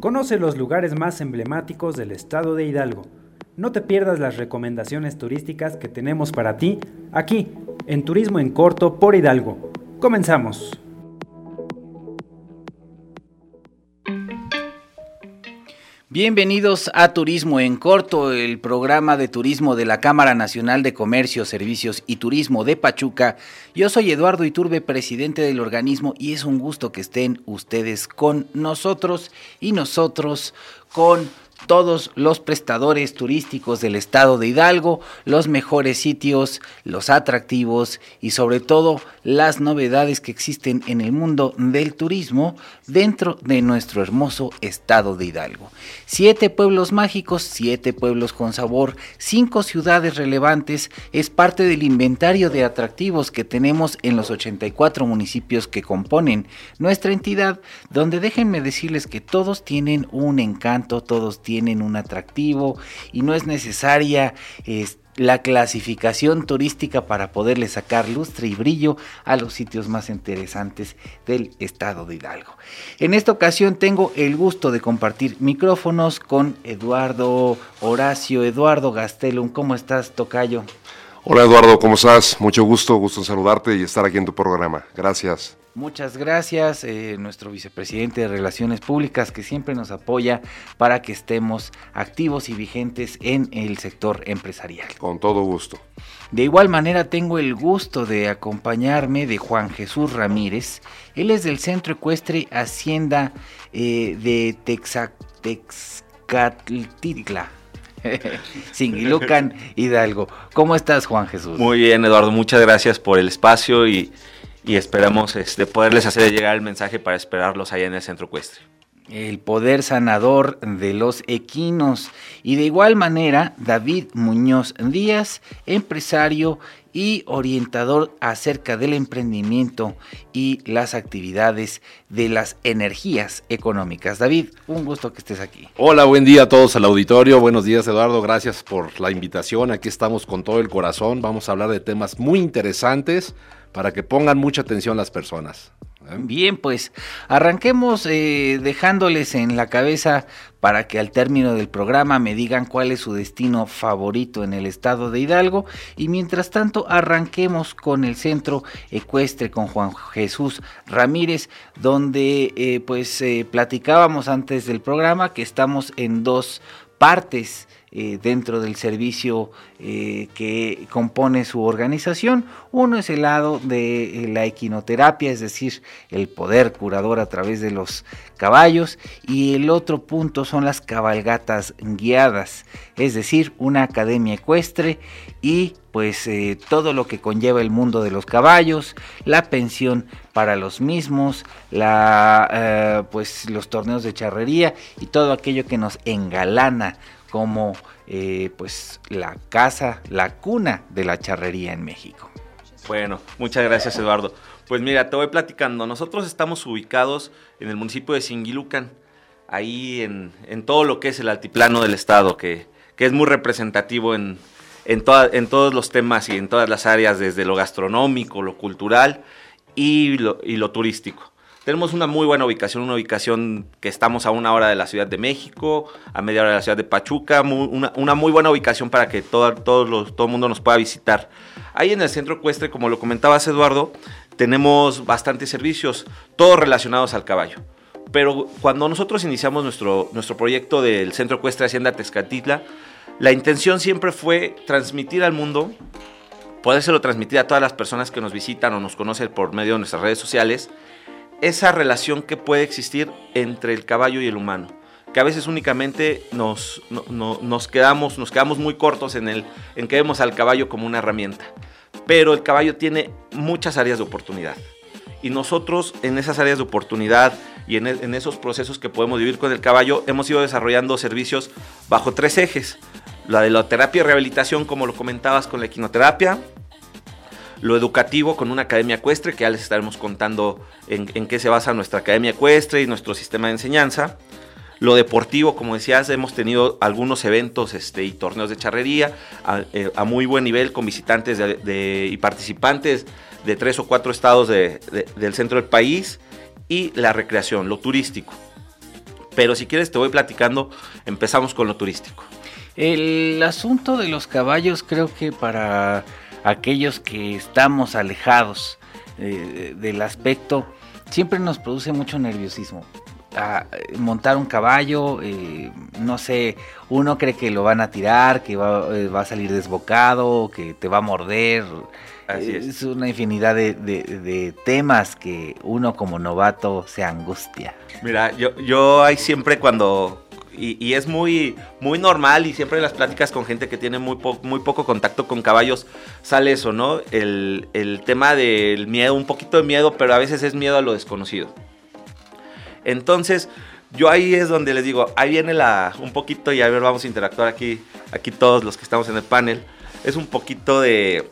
Conoce los lugares más emblemáticos del estado de Hidalgo. No te pierdas las recomendaciones turísticas que tenemos para ti aquí, en Turismo en Corto por Hidalgo. Comenzamos. Bienvenidos a Turismo en Corto, el programa de turismo de la Cámara Nacional de Comercio, Servicios y Turismo de Pachuca. Yo soy Eduardo Iturbe, presidente del organismo, y es un gusto que estén ustedes con nosotros y nosotros con todos los prestadores turísticos del estado de Hidalgo, los mejores sitios, los atractivos y sobre todo las novedades que existen en el mundo del turismo dentro de nuestro hermoso estado de Hidalgo. Siete pueblos mágicos, siete pueblos con sabor, cinco ciudades relevantes es parte del inventario de atractivos que tenemos en los 84 municipios que componen nuestra entidad, donde déjenme decirles que todos tienen un encanto, todos tienen un atractivo y no es necesaria la clasificación turística para poderle sacar lustre y brillo a los sitios más interesantes del estado de Hidalgo. En esta ocasión tengo el gusto de compartir micrófonos con Eduardo Horacio, Eduardo Gastelum. ¿Cómo estás, Tocayo? Hola Eduardo, ¿cómo estás? Mucho gusto, gusto en saludarte y estar aquí en tu programa. Gracias. Muchas gracias, eh, nuestro vicepresidente de Relaciones Públicas que siempre nos apoya para que estemos activos y vigentes en el sector empresarial. Con todo gusto. De igual manera tengo el gusto de acompañarme de Juan Jesús Ramírez. Él es del Centro Ecuestre Hacienda eh, de Texcatlitla. Singilucan Hidalgo. ¿Cómo estás, Juan Jesús? Muy bien, Eduardo. Muchas gracias por el espacio y y esperamos este, poderles hacer llegar el mensaje para esperarlos allá en el centro ecuestre. El poder sanador de los equinos. Y de igual manera, David Muñoz Díaz, empresario y orientador acerca del emprendimiento y las actividades de las energías económicas. David, un gusto que estés aquí. Hola, buen día a todos al auditorio. Buenos días, Eduardo. Gracias por la invitación. Aquí estamos con todo el corazón. Vamos a hablar de temas muy interesantes para que pongan mucha atención las personas. ¿eh? Bien, pues arranquemos eh, dejándoles en la cabeza para que al término del programa me digan cuál es su destino favorito en el estado de Hidalgo y mientras tanto arranquemos con el centro ecuestre con Juan Jesús Ramírez donde eh, pues platicábamos antes del programa que estamos en dos partes eh, dentro del servicio eh, que compone su organización. Uno es el lado de eh, la equinoterapia, es decir, el poder curador a través de los caballos, y el otro punto son las cabalgatas guiadas, es decir, una academia ecuestre y pues todo lo que conlleva el mundo de los caballos, la pensión para los mismos, la, pues los torneos de charrería y todo aquello que nos engalana como eh, pues la casa, la cuna de la charrería en México. Bueno, muchas gracias Eduardo. Pues mira, te voy platicando. Nosotros estamos ubicados en el municipio de Singilucan, ahí en, todo lo que es el altiplano del estado, que, es muy representativo en, en, en, todos los temas y en todas las áreas, desde lo gastronómico, lo cultural y lo, y lo turístico. Tenemos una muy buena ubicación, una ubicación que estamos a una hora de la Ciudad de México, a media hora de la Ciudad de Pachuca, una, muy buena ubicación para que todo, todo el mundo nos pueda visitar. Ahí en el centro ecuestre, como lo comentabas Eduardo, tenemos bastantes servicios, todos relacionados al caballo. Pero cuando nosotros iniciamos nuestro, nuestro proyecto del Centro Ecuestre Hacienda Tezcatitla, la intención siempre fue transmitir al mundo, podérselo transmitir a todas las personas que nos visitan o nos conocen por medio de nuestras redes sociales, esa relación que puede existir entre el caballo y el humano. Que a veces únicamente nos, nos, quedamos, nos quedamos muy cortos en, el, en que vemos al caballo como una herramienta. Pero el caballo tiene muchas áreas de oportunidad. Y nosotros en esas áreas de oportunidad y en, en esos procesos que podemos vivir con el caballo, hemos ido desarrollando servicios bajo tres ejes. La de la terapia y rehabilitación, como lo comentabas con la equinoterapia, lo educativo con una academia ecuestre, que ya les estaremos contando en, qué se basa nuestra academia ecuestre y nuestro sistema de enseñanza. Lo deportivo, como decías, hemos tenido algunos eventos este, y torneos de charrería a, eh, muy buen nivel con visitantes y participantes de tres o cuatro estados del centro del país. Y la recreación, lo turístico Pero si quieres te voy platicando, empezamos con lo turístico. El asunto de los caballos creo que para aquellos que estamos alejados eh, del aspecto siempre nos produce mucho nerviosismo. A, montar un caballo, eh, no sé, uno cree que lo van a tirar, que va, eh, va a salir desbocado, que te va a morder. Así es. es una infinidad de, de- de temas que uno como novato se angustia. Mira, yo, yo hay siempre cuando... Y, es muy, muy normal y siempre en las pláticas con gente que tiene muy, muy poco contacto con caballos sale eso, ¿no? El, el tema del miedo, un poquito de miedo, pero a veces es miedo a lo desconocido. Entonces, yo ahí es donde les digo, ahí viene la, un poquito y a ver, vamos a interactuar aquí, aquí todos los que estamos en el panel. Es un poquito de,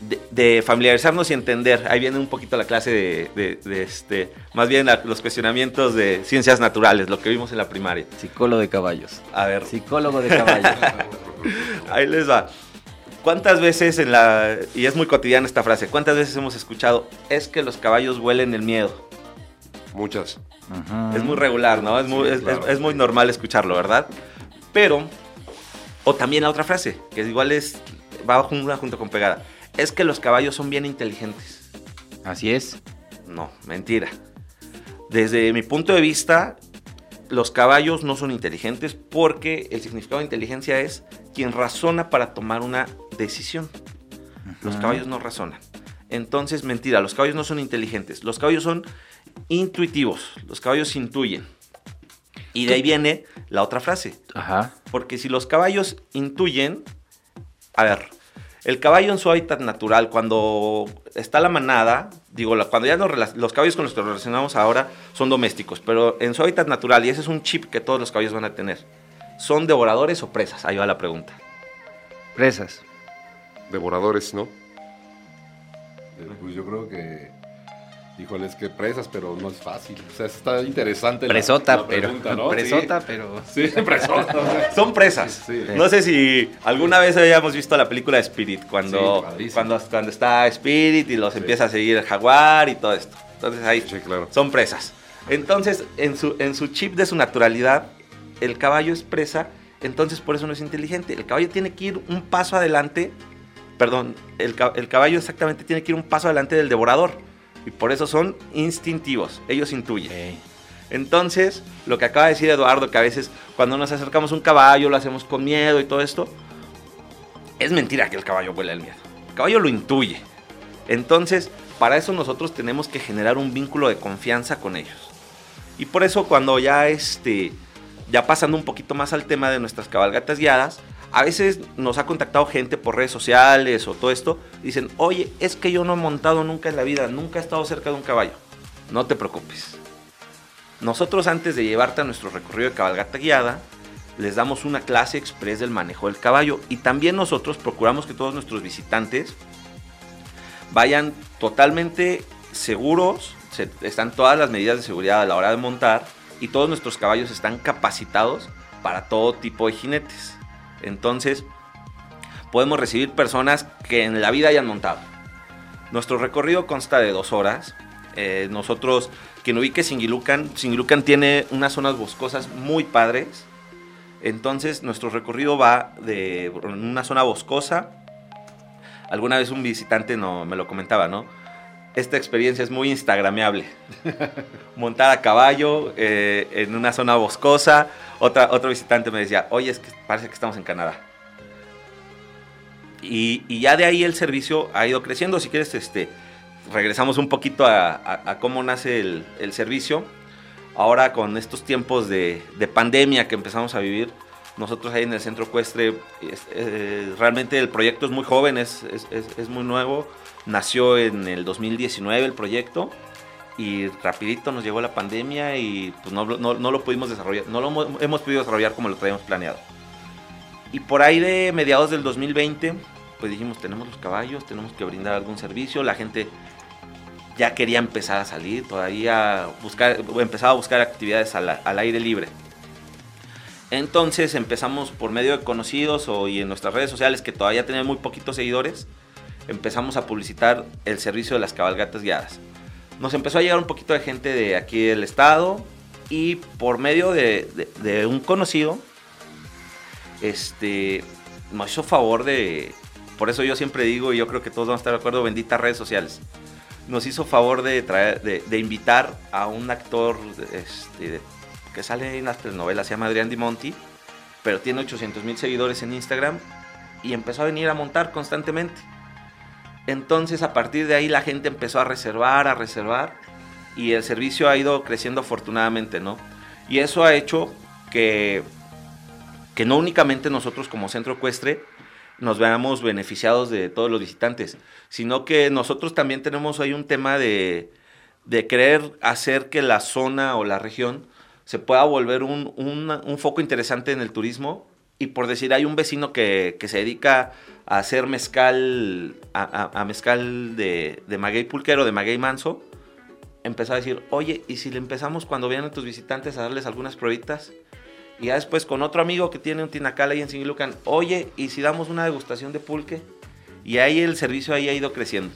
de, de familiarizarnos y entender. Ahí viene un poquito la clase de, de- de este, más bien la- los cuestionamientos de ciencias naturales, lo que vimos en la primaria. Psicólogo de caballos. A ver, Psicólogo de caballos. ahí les va. ¿Cuántas veces en la, y es muy cotidiana esta frase, cuántas veces hemos escuchado, es que los caballos huelen el miedo? Muchas. Ujú. Es muy regular, ¿no? Es muy, Sí, es- claro. es- es muy normal escucharlo, ¿verdad? Pero, o también la otra frase, que igual es, va junto, junto con pegada, es que los caballos son bien inteligentes. Así es. No, mentira. Desde mi punto de vista, los caballos no son inteligentes porque el significado de inteligencia es quien razona para tomar una decisión. Los caballos no razonan. Entonces, mentira, los caballos no son inteligentes. Los caballos son intuitivos. Los caballos intuyen. Y de ahí viene la otra frase. Ajá. Porque si los caballos intuyen, a ver, el caballo en su hábitat natural, cuando está la manada, digo, la- cuando ya los, los caballos con los que nos relacionamos ahora son domésticos, pero en su hábitat natural, y ese es un chip que todos los caballos van a tener, ¿son devoradores o presas? Ahí va la pregunta. Presas. Devoradores, ¿no? Pues yo creo que, híjole, es que presas, pero no es fácil. O sea, está interesante Presota, la pero. pregunta, ¿no? Presota, pero. Sí, presota. Son presas. Sí, sí. No sé si alguna vez hayamos visto la película Spirit, cuando, cuando, cuando está Spirit y los empieza a seguir el jaguar y todo esto. Entonces ahí claro. son presas. Entonces, en su, en su chip de su naturalidad, el caballo es presa, entonces por eso no es inteligente. El caballo tiene que ir un paso adelante, perdón, el, el caballo exactamente tiene que ir un paso adelante del devorador. Y por eso son instintivos, ellos intuyen. Entonces, lo que acaba de decir Eduardo, que a veces cuando nos acercamos a un caballo lo hacemos con miedo y todo esto, es mentira que el caballo huele el miedo. El caballo lo intuye. Entonces, para eso nosotros tenemos que generar un vínculo de confianza con ellos. Y por eso cuando ya este ya pasando un poquito más al tema de nuestras cabalgatas guiadas, a veces nos ha contactado gente por redes sociales o todo esto, dicen, "Oye, es que yo no he montado nunca en la vida, nunca he estado cerca de un caballo." No te preocupes. Nosotros antes de llevarte a nuestro recorrido de cabalgata guiada, les damos una clase express del manejo del caballo y también nosotros procuramos que todos nuestros visitantes vayan totalmente seguros, se- están todas las medidas de seguridad a la hora de montar y todos nuestros caballos están capacitados para todo tipo de jinetes. Entonces, podemos recibir personas que en la vida hayan montado. Nuestro recorrido consta de dos horas. Eh, nosotros, quien ubique Singilucan, Singilucan tiene unas zonas boscosas muy padres. Entonces, nuestro recorrido va de una zona boscosa. Alguna vez un visitante no, me lo comentaba, ¿no? Esta experiencia es muy instagrameable. Montar a caballo eh, en una zona boscosa. Otra, otro visitante me decía, oye, es que parece que estamos en Canadá. Y, y ya de ahí el servicio ha ido creciendo. Si quieres, este, regresamos un poquito a, cómo nace el, servicio. Ahora con estos tiempos de, de pandemia que empezamos a vivir, nosotros ahí en el centro ecuestre, es- eh, realmente el proyecto es muy joven, es- es muy nuevo. Nació en el 2019 el proyecto y rapidito nos llegó la pandemia y pues no, lo pudimos desarrollar, no lo hemos- hemos podido desarrollar como lo traíamos planeado. Y por ahí de mediados del 2020, pues dijimos, tenemos los caballos, tenemos que brindar algún servicio. La gente ya quería empezar a salir, todavía buscar, empezaba a buscar actividades al, al aire libre. Entonces empezamos por medio de conocidos o, y en nuestras redes sociales, que todavía tenían muy poquitos seguidores, empezamos a publicitar el servicio de las cabalgatas guiadas. Nos empezó a llegar un poquito de gente de aquí del estado, y por medio de, de un conocido, este, nos hizo favor de, por eso yo siempre digo, y yo creo que todos vamos a estar de acuerdo, benditas redes sociales. Nos hizo favor de, traer, de, invitar a un actor este, que sale en las telenovelas, se llama Adrián Di Monti, pero tiene 800 mil seguidores en Instagram y empezó a venir a montar constantemente. Entonces a partir de ahí la gente empezó a reservar, a reservar y el servicio ha ido creciendo afortunadamente, ¿no? Y eso ha hecho que que no únicamente nosotros como centro ecuestre nos veamos beneficiados de todos los visitantes, sino que nosotros también tenemos ahí un tema de, de querer hacer que la zona o la región se pueda volver un, un, foco interesante en el turismo. Y por decir, hay un vecino que, que se dedica a hacer mezcal, a, mezcal de, de maguey pulquero, de maguey manso, empezó a decir, oye, ¿y si le empezamos cuando vienen tus visitantes a darles algunas pruebitas? Y ya después con otro amigo que tiene un tinacal ahí en Singilucan, oye, ¿y si damos una degustación de pulque? Y ahí el servicio ahí ha ido creciendo.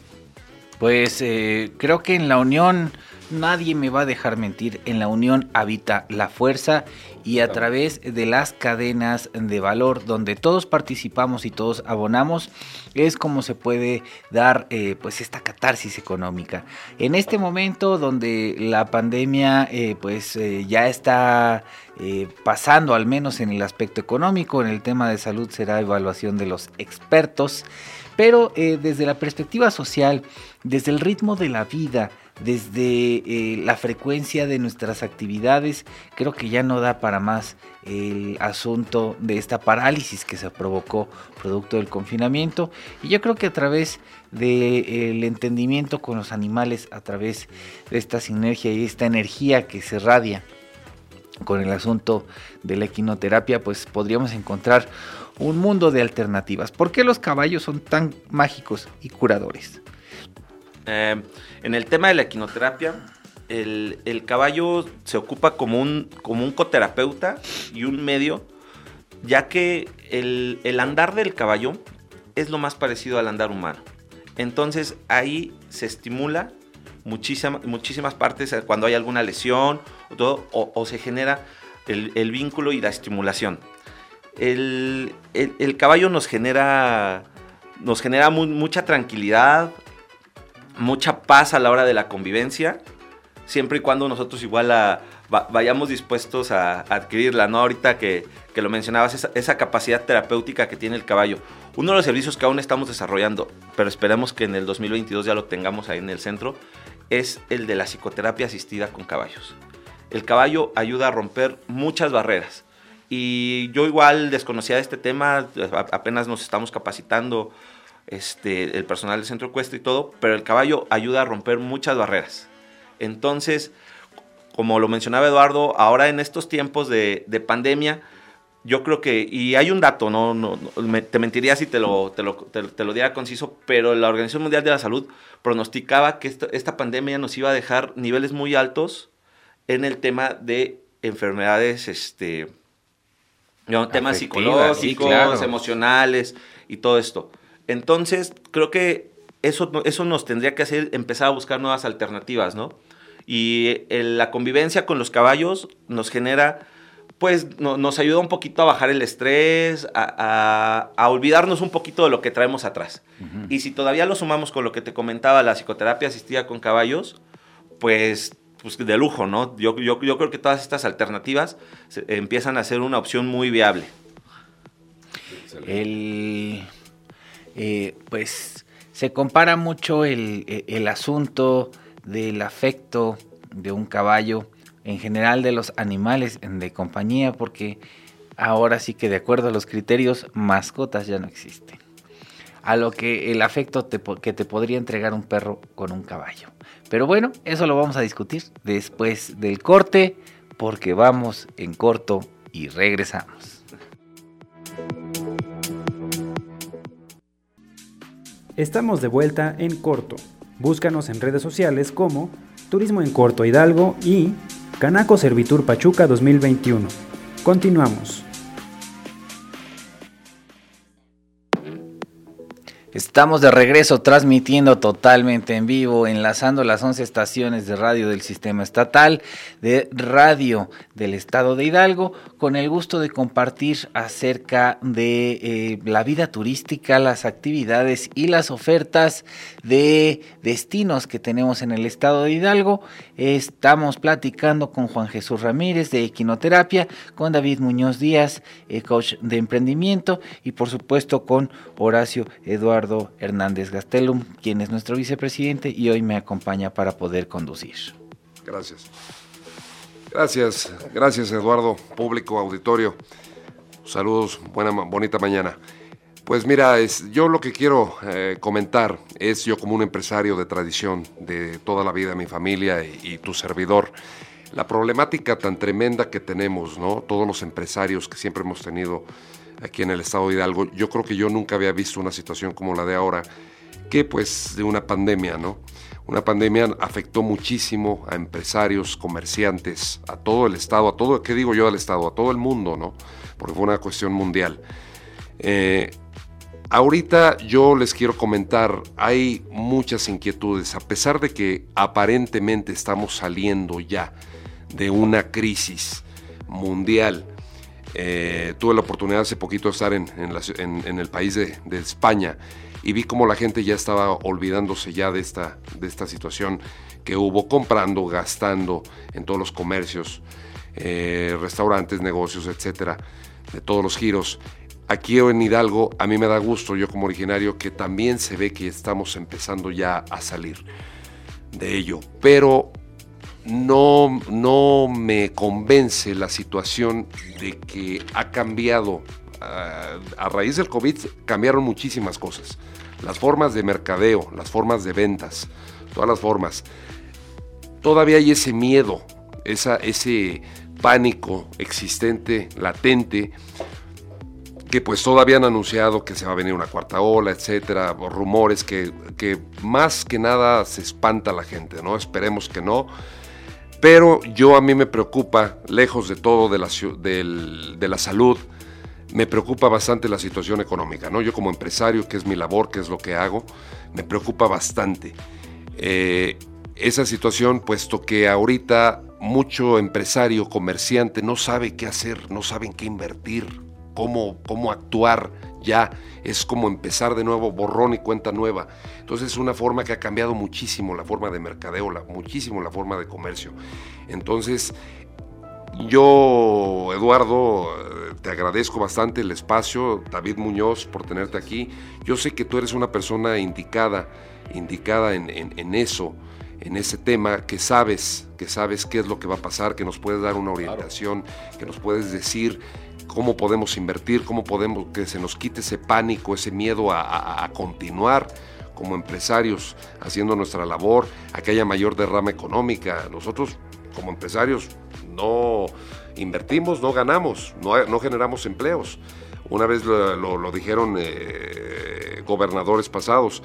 Pues eh, creo que en la unión nadie me va a dejar mentir. En la unión habita la fuerza y a través de las cadenas de valor donde todos participamos y todos abonamos es como se puede dar eh, pues esta catarsis económica. En este momento donde la pandemia eh, pues ya está pasando al menos en el aspecto económico, en el tema de salud será evaluación de los expertos. Pero eh, desde la perspectiva social, desde el ritmo de la vida, desde eh, la frecuencia de nuestras actividades, creo que ya no da para más el asunto de esta parálisis que se provocó producto del confinamiento. Y yo creo que a través del entendimiento con los animales, a través de esta sinergia y esta energía que se radia con el asunto de la equinoterapia, pues podríamos encontrar un mundo de alternativas. ¿Por qué los caballos son tan mágicos y curadores? Eh, en el tema de la equinoterapia, el, caballo se ocupa como un, como un coterapeuta y un medio, ya que el, andar del caballo es lo más parecido al andar humano. Entonces ahí se estimula muchísimas, partes cuando hay alguna lesión o, o, se genera el, el, vínculo y la estimulación el, caballo nos genera, nos genera mucha tranquilidad, mucha paz a la hora de la convivencia, siempre y cuando nosotros igual vayamos dispuestos a, adquirirla, ¿no? Ahorita que, lo mencionabas, esa, esa, capacidad terapéutica que tiene el caballo. Uno de los servicios que aún estamos desarrollando, pero esperemos que en el 2022 ya lo tengamos ahí en el centro, es el de la psicoterapia asistida con caballos. El caballo ayuda a romper muchas barreras y yo igual desconocía de este tema, apenas nos estamos capacitando este, el personal del centro ecuestre y todo, pero el caballo ayuda a romper muchas barreras. Entonces, como lo mencionaba Eduardo, ahora en estos tiempos de, pandemia, yo creo que, y hay un dato, no, no, te mentiría si te lo, te lo, te, lo diera conciso, pero la Organización Mundial de la Salud pronosticaba que esta pandemia nos iba a dejar niveles muy altos en el tema de enfermedades este, temas psicológicos, emocionales y todo esto. Entonces, creo que eso, eso nos tendría que hacer empezar a buscar nuevas alternativas, ¿no? Y la convivencia con los caballos nos genera, pues nos ayuda un poquito a bajar el estrés, a, olvidarnos un poquito de lo que traemos atrás. Y si todavía lo sumamos con lo que te comentaba, la psicoterapia asistida con caballos, pues pues, de lujo, ¿no? Yo, yo, yo creo que todas estas alternativas empiezan a ser una opción muy viable. El, eh, pues se compara mucho el, el asunto del afecto de un caballo, en general de los animales de compañía, porque ahora sí que de acuerdo a los criterios, mascotas ya no existen. A lo que el afecto que te podría entregar un perro con un caballo. Pero bueno, eso lo vamos a discutir después del corte, porque vamos en corto y regresamos. Estamos de vuelta en corto. Búscanos en redes sociales como Turismo en Corto Hidalgo y Canaco Servitur Pachuca 2021. Continuamos. Estamos de regreso transmitiendo totalmente en vivo, enlazando las 11 estaciones de radio del sistema estatal, de radio del estado de Hidalgo, con el gusto de compartir acerca de eh, la vida turística, las actividades y las ofertas de destinos que tenemos en el estado de Hidalgo. Estamos platicando con Juan Jesús Ramírez de Equinoterapia, con David Muñoz Díaz, eh, coach de emprendimiento, y por supuesto con Horacio Eduardo Hernández Gastelum, quien es nuestro vicepresidente y hoy me acompaña para poder conducir. Gracias. Gracias, gracias Eduardo, público, auditorio. Saludos, buena, bonita mañana. Pues mira, yo lo que quiero eh, comentar es yo como un empresario de tradición de toda la vida, mi familia y, tu servidor, la problemática tan tremenda que tenemos, ¿no? Todos los empresarios que siempre hemos tenido aquí en el estado de Hidalgo. Yo creo que yo nunca había visto una situación como la de ahora, que pues de una pandemia, ¿no? Una pandemia afectó muchísimo a empresarios, comerciantes, a todo el estado, a todo, ¿qué digo yo al estado? A todo el mundo, ¿no? Porque fue una cuestión mundial. Eh, ahorita yo les quiero comentar, hay muchas inquietudes, a pesar de que aparentemente estamos saliendo ya de una crisis mundial eh, tuve la oportunidad hace poquito de estar en, el país de, España y vi cómo la gente ya estaba olvidándose ya de esta, de esta situación que hubo, comprando, gastando en todos los comercios, eh, restaurantes, negocios, etcétera, de todos los giros. Aquí en Hidalgo, a mí me da gusto, yo como originario, que también se ve que estamos empezando ya a salir de ello. Pero no, no me convence la situación de que ha cambiado. Ah, a, raíz del COVID cambiaron muchísimas cosas. Las formas de mercadeo, las formas de ventas, todas las formas. Todavía hay ese miedo, esa, ese pánico existente, latente, que pues todavía han anunciado que se va a venir una cuarta ola, etcétera, rumores que, que más que nada se espanta la gente, ¿no? Esperemos que no pero yo a mí me preocupa, lejos de todo de la, de la salud, me preocupa bastante la situación económica, ¿no? Yo como empresario, que es mi labor, que es lo que hago, me preocupa bastante. Eh, esa situación, puesto que ahorita mucho empresario, comerciante, no sabe qué hacer, no saben qué invertir, cómo, cómo actuar ya es como empezar de nuevo, borrón y cuenta nueva. Entonces es una forma que ha cambiado muchísimo la forma de mercadeo, muchísimo la forma de comercio. Entonces, yo, Eduardo, te agradezco bastante el espacio, David Muñoz, por tenerte aquí. Yo sé que tú eres una persona indicada, indicada en, en eso en ese tema, que sabes, que sabes qué es lo que va a pasar, que nos puedes dar una orientación, que nos puedes decir cómo podemos invertir, cómo podemos que se nos quite ese pánico, ese miedo a, continuar como empresarios haciendo nuestra labor, a que haya mayor derrama económica. Nosotros como empresarios no invertimos, no ganamos, no, generamos empleos. Una vez lo, dijeron eh, gobernadores pasados,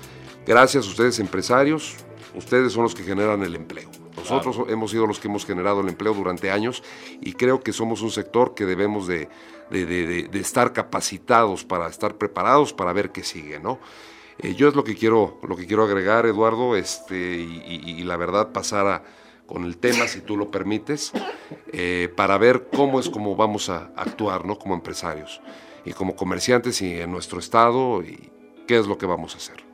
gracias a ustedes empresarios, ustedes son los que generan el empleo. Nosotros hemos sido los que hemos generado el empleo durante años y creo que somos un sector que debemos de, estar capacitados para estar preparados para ver qué sigue, ¿no? Eh, yo es lo que quiero, lo que quiero agregar, Eduardo, este, y, la verdad pasar con el tema, si tú lo permites, eh, para ver cómo es como vamos a actuar, ¿no? Como empresarios y como comerciantes y en nuestro estado y qué es lo que vamos a hacer.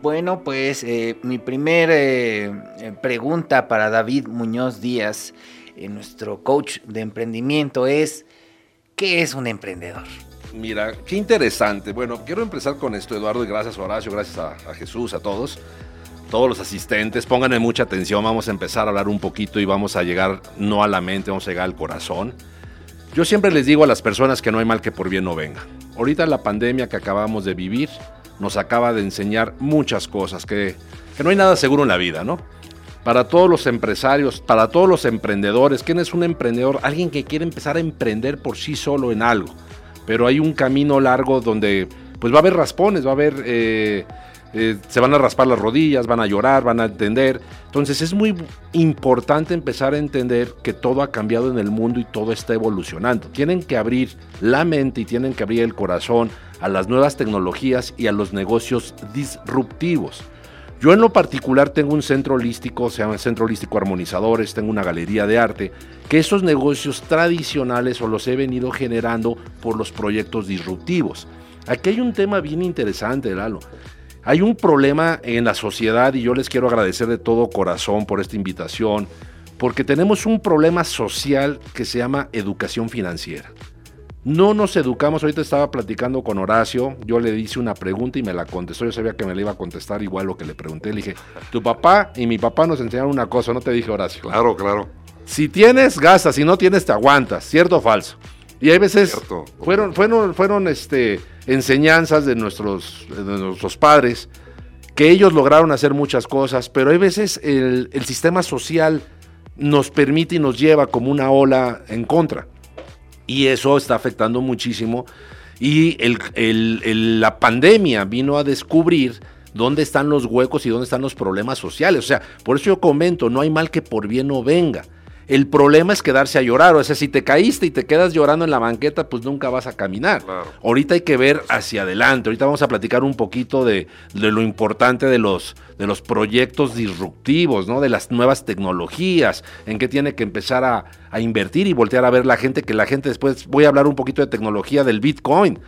Bueno, pues eh, mi primera eh, eh, pregunta para David Muñoz Díaz, nuestro coach de emprendimiento, es, ¿qué es un emprendedor? Mira, qué interesante. Bueno, quiero empezar con esto, Eduardo, y gracias Horacio, gracias a, a Jesús, a todos, todos los asistentes. Pónganme mucha atención, vamos a empezar a hablar un poquito y vamos a llegar no a la mente, vamos a llegar al corazón. Yo siempre les digo a las personas que no hay mal que por bien no venga. Ahorita la pandemia que acabamos de vivir, nos acaba de enseñar muchas cosas, que, no hay nada seguro en la vida, ¿no? Para todos los empresarios, para todos los emprendedores, ¿quién es un emprendedor? Alguien que quiere empezar a emprender por sí solo en algo, pero hay un camino largo donde pues va a haber raspones, va a haber... Eh, eh, se van a raspar las rodillas, van a llorar, van a entender. Entonces es muy importante empezar a entender que todo ha cambiado en el mundo y todo está evolucionando. Tienen que abrir la mente y tienen que abrir el corazón a las nuevas tecnologías y a los negocios disruptivos. Yo en lo particular tengo un centro holístico, se llama Centro Holístico Armonizadores, tengo una galería de arte, que esos negocios tradicionales o los he venido generando por los proyectos disruptivos. Aquí hay un tema bien interesante, Lalo. Hay un problema en la sociedad y yo les quiero agradecer de todo corazón por esta invitación, porque tenemos un problema social que se llama educación financiera. No nos educamos, ahorita estaba platicando con Horacio, yo le hice una pregunta y me la contestó, yo sabía que me la iba a contestar igual lo que le pregunté, le dije, tu papá y mi papá nos enseñaron una cosa, no te dije Horacio. Claro, claro. Si tienes, gastas, si no tienes, te aguantas, ¿cierto o falso? Y hay veces fueron, fueron, fueron este, enseñanzas de nuestros, de nuestros padres que ellos lograron hacer muchas cosas, pero hay veces el, el sistema social nos permite y nos lleva como una ola en contra y eso está afectando muchísimo. Y la pandemia vino a descubrir dónde están los huecos y dónde están los problemas sociales. O sea, por eso yo comento, no hay mal que por bien no venga. El problema es quedarse a llorar. O sea, si te caíste y te quedas llorando en la banqueta, pues nunca vas a caminar. Ahorita hay que ver hacia adelante. Ahorita vamos a platicar un poquito de, lo importante de los, de los proyectos disruptivos, ¿no? De las nuevas tecnologías, en qué tiene que empezar a, a invertir y voltear a ver la gente, que la gente después, voy a hablar un poquito de tecnología del Bitcoin.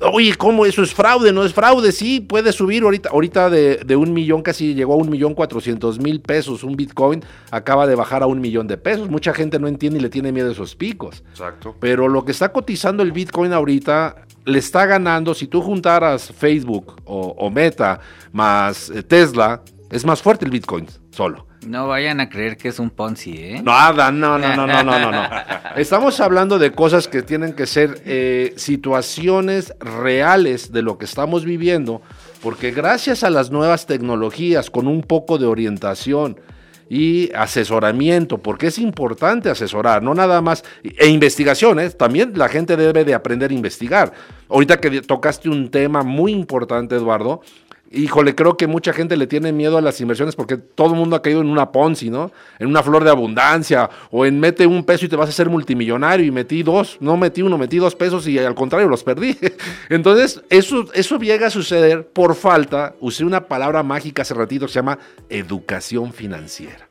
Oye, ¿cómo eso es fraude? No es fraude, sí, puede subir ahorita, ahorita de, un millón, casi llegó a un millón cuatrocientos mil pesos, un Bitcoin acaba de bajar a un millón de pesos. Mucha gente no entiende y le tiene miedo a esos picos. Exacto. Pero lo que está cotizando el Bitcoin ahorita le está ganando, si tú juntaras Facebook o, Meta más eh, Tesla, es más fuerte el Bitcoin solo. No vayan a creer que es un Ponzi, ¿eh? Nada, no, no, no, no, no, no, no. Estamos hablando de cosas que tienen que ser eh, situaciones reales de lo que estamos viviendo, porque gracias a las nuevas tecnologías, con un poco de orientación y asesoramiento, porque es importante asesorar, no nada más, e investigaciones, ¿eh? también la gente debe de aprender a investigar. Ahorita que tocaste un tema muy importante, Eduardo, híjole, creo que mucha gente le tiene miedo a las inversiones porque todo el mundo ha caído en una Ponzi, ¿no? En una flor de abundancia o en mete un peso y te vas a hacer multimillonario y metí dos, no metí uno, metí dos pesos y al contrario los perdí. Entonces, eso, eso llega a suceder por falta, usé una palabra mágica hace ratito que se llama educación financiera.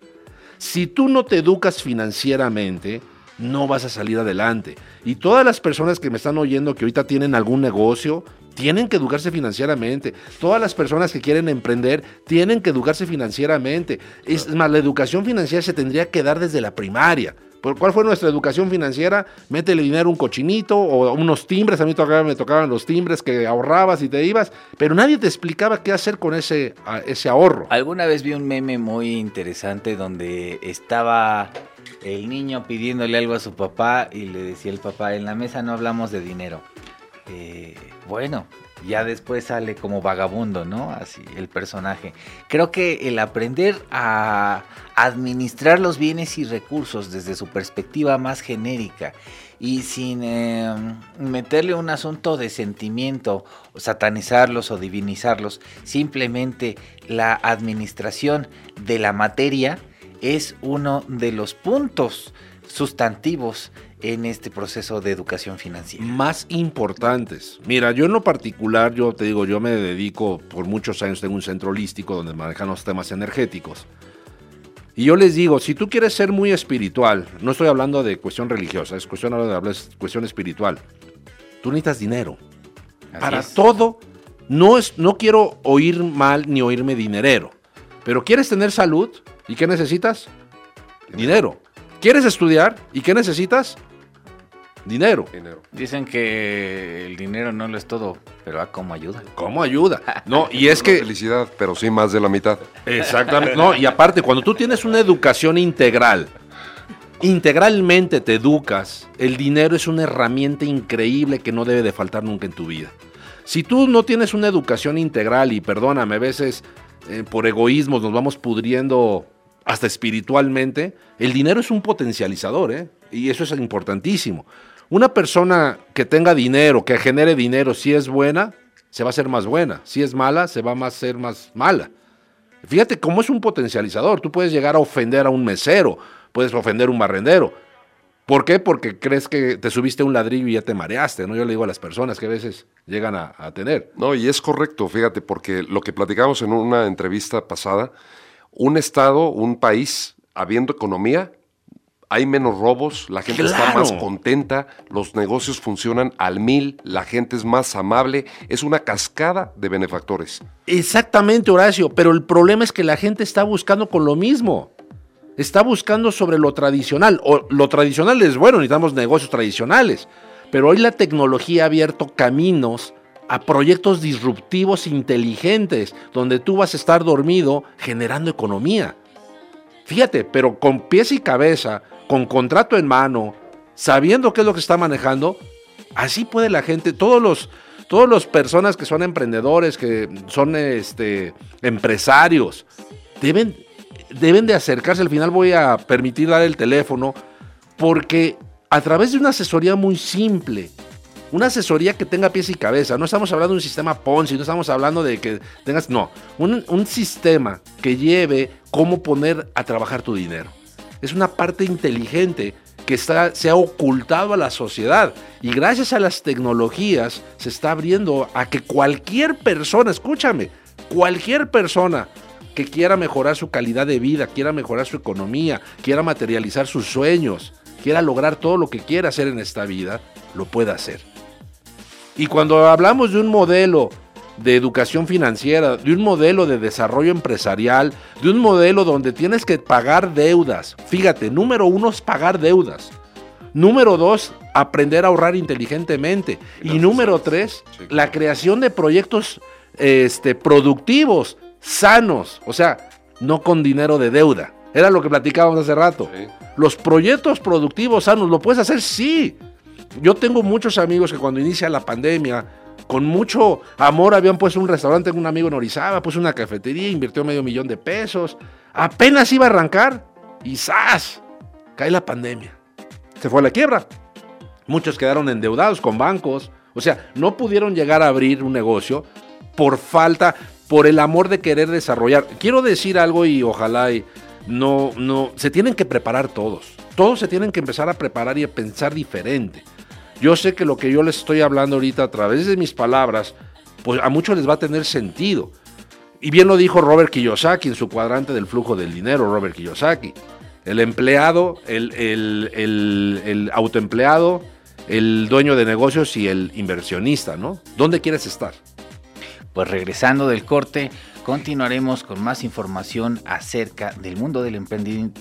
Si tú no te educas financieramente, no vas a salir adelante. Y todas las personas que me están oyendo que ahorita tienen algún negocio, tienen que educarse financieramente. Todas las personas que quieren emprender tienen que educarse financieramente. Es más, la educación financiera se tendría que dar desde la primaria. ¿Cuál fue nuestra educación financiera? Métele dinero a un cochinito o unos timbres. A mí me tocaban los timbres que ahorrabas y te ibas, pero nadie te explicaba qué hacer con ese, ese ahorro. Alguna vez vi un meme muy interesante donde estaba el niño pidiéndole algo a su papá y le decía el papá, en la mesa no hablamos de dinero. Eh, bueno, ya después sale como vagabundo, ¿no? Así el personaje. Creo que el aprender a administrar los bienes y recursos desde su perspectiva más genérica y sin em, meterle un asunto de sentimiento, satanizarlos o divinizarlos, simplemente la administración de la materia es uno de los puntos sustantivos en este proceso de educación financiera? Más importantes. Mira, yo en lo particular, yo te digo, yo me dedico por muchos años, tengo un centro holístico donde manejan los temas energéticos. Y yo les digo, si tú quieres ser muy espiritual, no estoy hablando de cuestión religiosa, es cuestión de cuestión espiritual. Tú necesitas dinero. Para todo, no, es, no quiero oír mal ni oírme dinerero. Pero quieres tener salud, ¿y qué necesitas? Dinero. ¿Quieres estudiar? ¿Y qué necesitas? Dinero. Dicen que el dinero no lo es todo, pero ¿a cómo ayuda? ¿Cómo ayuda? No, y es que... Felicidad, pero sí más de la mitad. Exactamente. No, y aparte, cuando tú tienes una educación integral, integralmente te educas, el dinero es una herramienta increíble que no debe de faltar nunca en tu vida. Si tú no tienes una educación integral, y perdóname, a veces eh, por egoísmos nos vamos pudriendo hasta espiritualmente, el dinero es un potencializador, ¿eh? y eso es importantísimo. Una persona que tenga dinero, que genere dinero, si es buena, se va a hacer más buena. Si es mala, se va a ser más mala. Fíjate cómo es un potencializador. Tú puedes llegar a ofender a un mesero, puedes ofender a un barrendero. ¿Por qué? Porque crees que te subiste a un ladrillo y ya te mareaste, ¿no? Yo le digo a las personas que a veces llegan a, a tener. No, y es correcto, fíjate, porque lo que platicamos en una entrevista pasada, un estado, un país, habiendo economía, hay menos robos, la gente está más contenta, los negocios funcionan al mil, la gente es más amable, es una cascada de benefactores. Exactamente, Horacio, pero el problema es que la gente está buscando con lo mismo. Está buscando sobre lo tradicional. O lo tradicional es bueno, necesitamos negocios tradicionales. Pero hoy la tecnología ha abierto caminos a proyectos disruptivos inteligentes, donde tú vas a estar dormido generando economía. Fíjate, pero con pies y cabeza, con contrato en mano, sabiendo qué es lo que está manejando, así puede la gente, todos los, todas las personas que son emprendedores, que son este, empresarios, deben, deben de acercarse. Al final voy a permitir dar el teléfono, porque a través de una asesoría muy simple, una asesoría que tenga pies y cabeza. No estamos hablando de un sistema Ponzi, no estamos hablando de que tengas. No, un, sistema que lleve cómo poner a trabajar tu dinero. Es una parte inteligente que está, se ha ocultado a la sociedad. Y gracias a las tecnologías se está abriendo a que cualquier persona, escúchame, cualquier persona que quiera mejorar su calidad de vida, quiera mejorar su economía, quiera materializar sus sueños, quiera lograr todo lo que quiera hacer en esta vida, lo pueda hacer. Y cuando hablamos de un modelo de educación financiera, de un modelo de desarrollo empresarial, de un modelo donde tienes que pagar deudas. Fíjate, número uno es pagar deudas. Número dos, aprender a ahorrar inteligentemente. Y número tres, Sí. la creación de proyectos este, productivos, sanos, o sea, no con dinero de deuda. Era lo que platicábamos hace rato. Sí. Los proyectos productivos sanos, ¿lo puedes hacer? Sí. Yo tengo muchos amigos que cuando inicia la pandemia, con mucho amor habían puesto un restaurante, un amigo en Orizaba, puso una cafetería, invirtió medio millón de pesos, apenas iba a arrancar y ¡zas! Cae la pandemia. Se fue a la quiebra. Muchos quedaron endeudados con bancos, o sea, no pudieron llegar a abrir un negocio por falta, por el amor de querer desarrollar. Quiero decir algo y ojalá y no, no, se tienen que preparar todos. Todos se tienen que empezar a preparar y a pensar diferente. Yo sé que lo que yo les estoy hablando ahorita a través de mis palabras, pues a muchos les va a tener sentido. Y bien lo dijo Robert Kiyosaki en su cuadrante del flujo del dinero, Robert Kiyosaki. El empleado, el, el, el, el autoempleado, el dueño de negocios y el inversionista, ¿no? ¿Dónde quieres estar? Pues regresando del corte, continuaremos con más información acerca del mundo del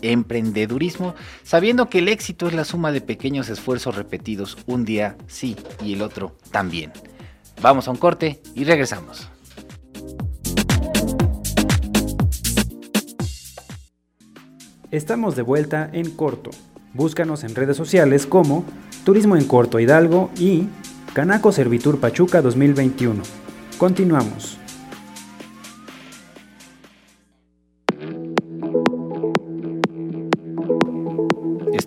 emprendedurismo, sabiendo que el éxito es la suma de pequeños esfuerzos repetidos un día sí y el otro también. Vamos a un corte y regresamos. Estamos de vuelta en corto. Búscanos en redes sociales como Turismo en Corto Hidalgo y Canaco Servitur Pachuca 2021. Continuamos.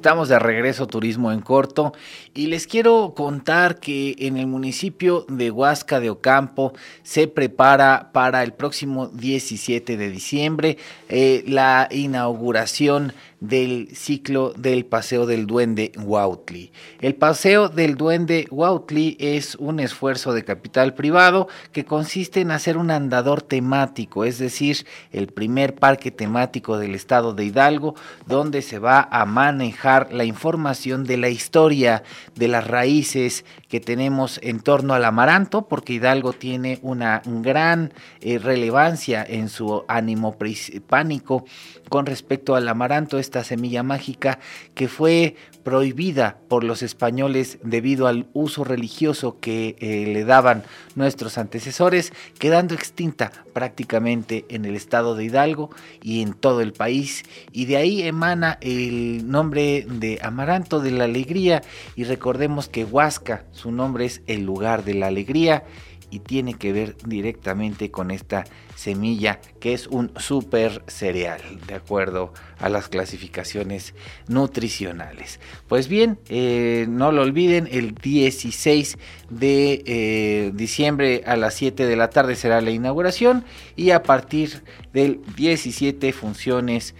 Estamos de regreso Turismo en Corto y les quiero contar que en el municipio de Huasca de Ocampo se prepara para el próximo 17 de diciembre eh, la inauguración del ciclo del Paseo del Duende Huautli. El Paseo del Duende Huautli es un esfuerzo de capital privado que consiste en hacer un andador temático, es decir, el primer parque temático del estado de Hidalgo, donde se va a manejar la información de la historia, de las raíces tenemos en torno al amaranto, porque Hidalgo tiene una gran eh, relevancia en su ánimo prehispánico con respecto al amaranto, esta semilla mágica que fue prohibida por los españoles debido al uso religioso que eh, le daban nuestros antecesores, quedando extinta prácticamente en el estado de Hidalgo y en todo el país. Y de ahí emana el nombre de Amaranto de la Alegría. Y recordemos que Huasca, su nombre es el lugar de la alegría y tiene que ver directamente con esta semilla que es un super cereal de acuerdo a las clasificaciones nutricionales. Pues bien, eh, no lo olviden, el 16 de eh, diciembre a las 7 de la tarde será la inauguración y a partir del 17 funciones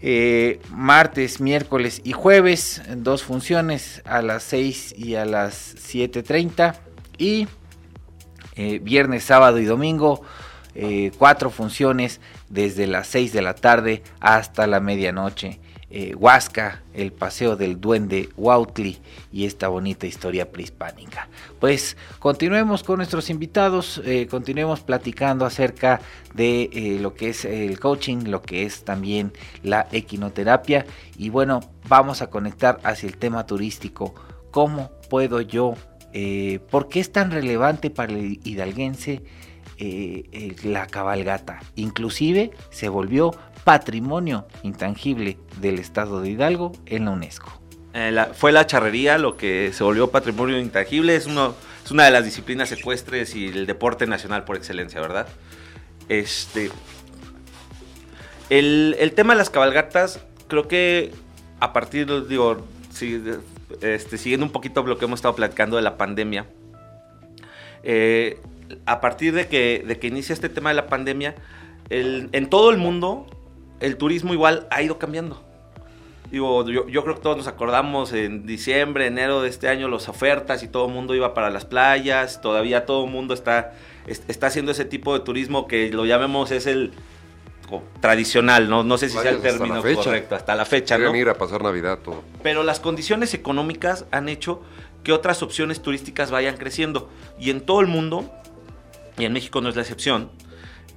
Eh, martes, miércoles y jueves, dos funciones a las 6 y a las 7.30. Y eh, viernes, sábado y domingo, eh, cuatro funciones desde las 6 de la tarde hasta la medianoche. Eh, Huasca, el paseo del duende Huautli y esta bonita historia prehispánica. Pues continuemos con nuestros invitados, eh, continuemos platicando acerca de eh, lo que es el coaching, lo que es también la equinoterapia y bueno, vamos a conectar hacia el tema turístico. ¿Cómo puedo yo? ¿Por qué es tan relevante para el hidalguense? la cabalgata. Inclusive se volvió patrimonio intangible del estado de Hidalgo en la UNESCO. Eh, fue la charrería lo que se volvió patrimonio intangible, es, uno, es una de las disciplinas ecuestres y el deporte nacional por excelencia, ¿verdad? Este, el, tema de las cabalgatas, creo que a partir, digo, este, siguiendo un poquito lo que hemos estado platicando de la pandemia, eh, a partir de que, de que inicia este tema de la pandemia, en todo el mundo el turismo igual ha ido cambiando. Digo, yo, creo que todos nos acordamos en diciembre, enero de este año, las ofertas y todo el mundo iba para las playas. Todavía todo el mundo está, está haciendo ese tipo de turismo que lo llamemos es el tradicional, no, no sé si sea el término correcto, hasta la fecha, ¿no? ir a pasar Navidad, todo. Pero las condiciones económicas han hecho que otras opciones turísticas vayan creciendo. Y en todo el mundo, y en México no es la excepción,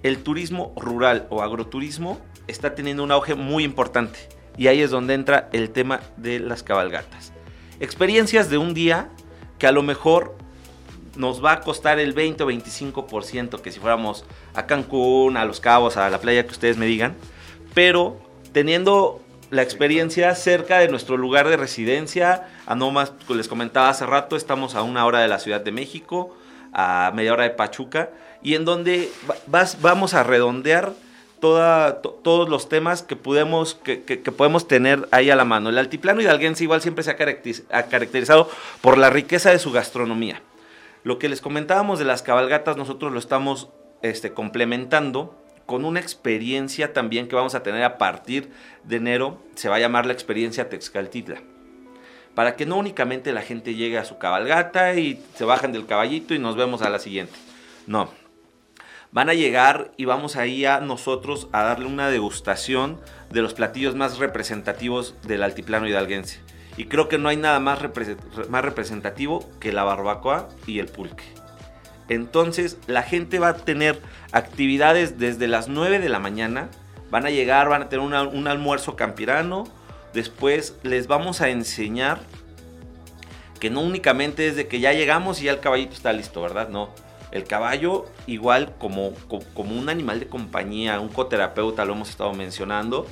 el turismo rural o agroturismo está teniendo un auge muy importante. Y ahí es donde entra el tema de las cabalgatas. Experiencias de un día que a lo mejor nos va a costar el 20 o 25% que si fuéramos a Cancún, a Los Cabos, a la playa que ustedes me digan. Pero teniendo la experiencia cerca de nuestro lugar de residencia, a no más, les comentaba hace rato, estamos a una hora de la Ciudad de México, a media hora de Pachuca, y en donde vas, vamos a redondear todos los temas que, podemos, que, podemos tener ahí a la mano. El altiplano hidalguense igual siempre se ha caracterizado por la riqueza de su gastronomía. Lo que les comentábamos de las cabalgatas, nosotros lo estamos este, complementando con una experiencia también que vamos a tener a partir de enero, se va a llamar la experiencia Texcaltitla. Para que no únicamente la gente llegue a su cabalgata y se bajen del caballito y nos vemos a la siguiente. No, van a llegar y vamos ahí a nosotros a darle una degustación de los platillos más representativos del altiplano hidalguense. Y creo que no hay nada más, representativo que la barbacoa y el pulque. Entonces la gente va a tener actividades desde las 9 de la mañana. Van a llegar, van a tener un almuerzo campirano. Después les vamos a enseñar que no únicamente es de que ya llegamos y ya el caballito está listo, ¿verdad? No el caballo, igual como, como un animal de compañía, un coterapeuta, lo hemos estado mencionando,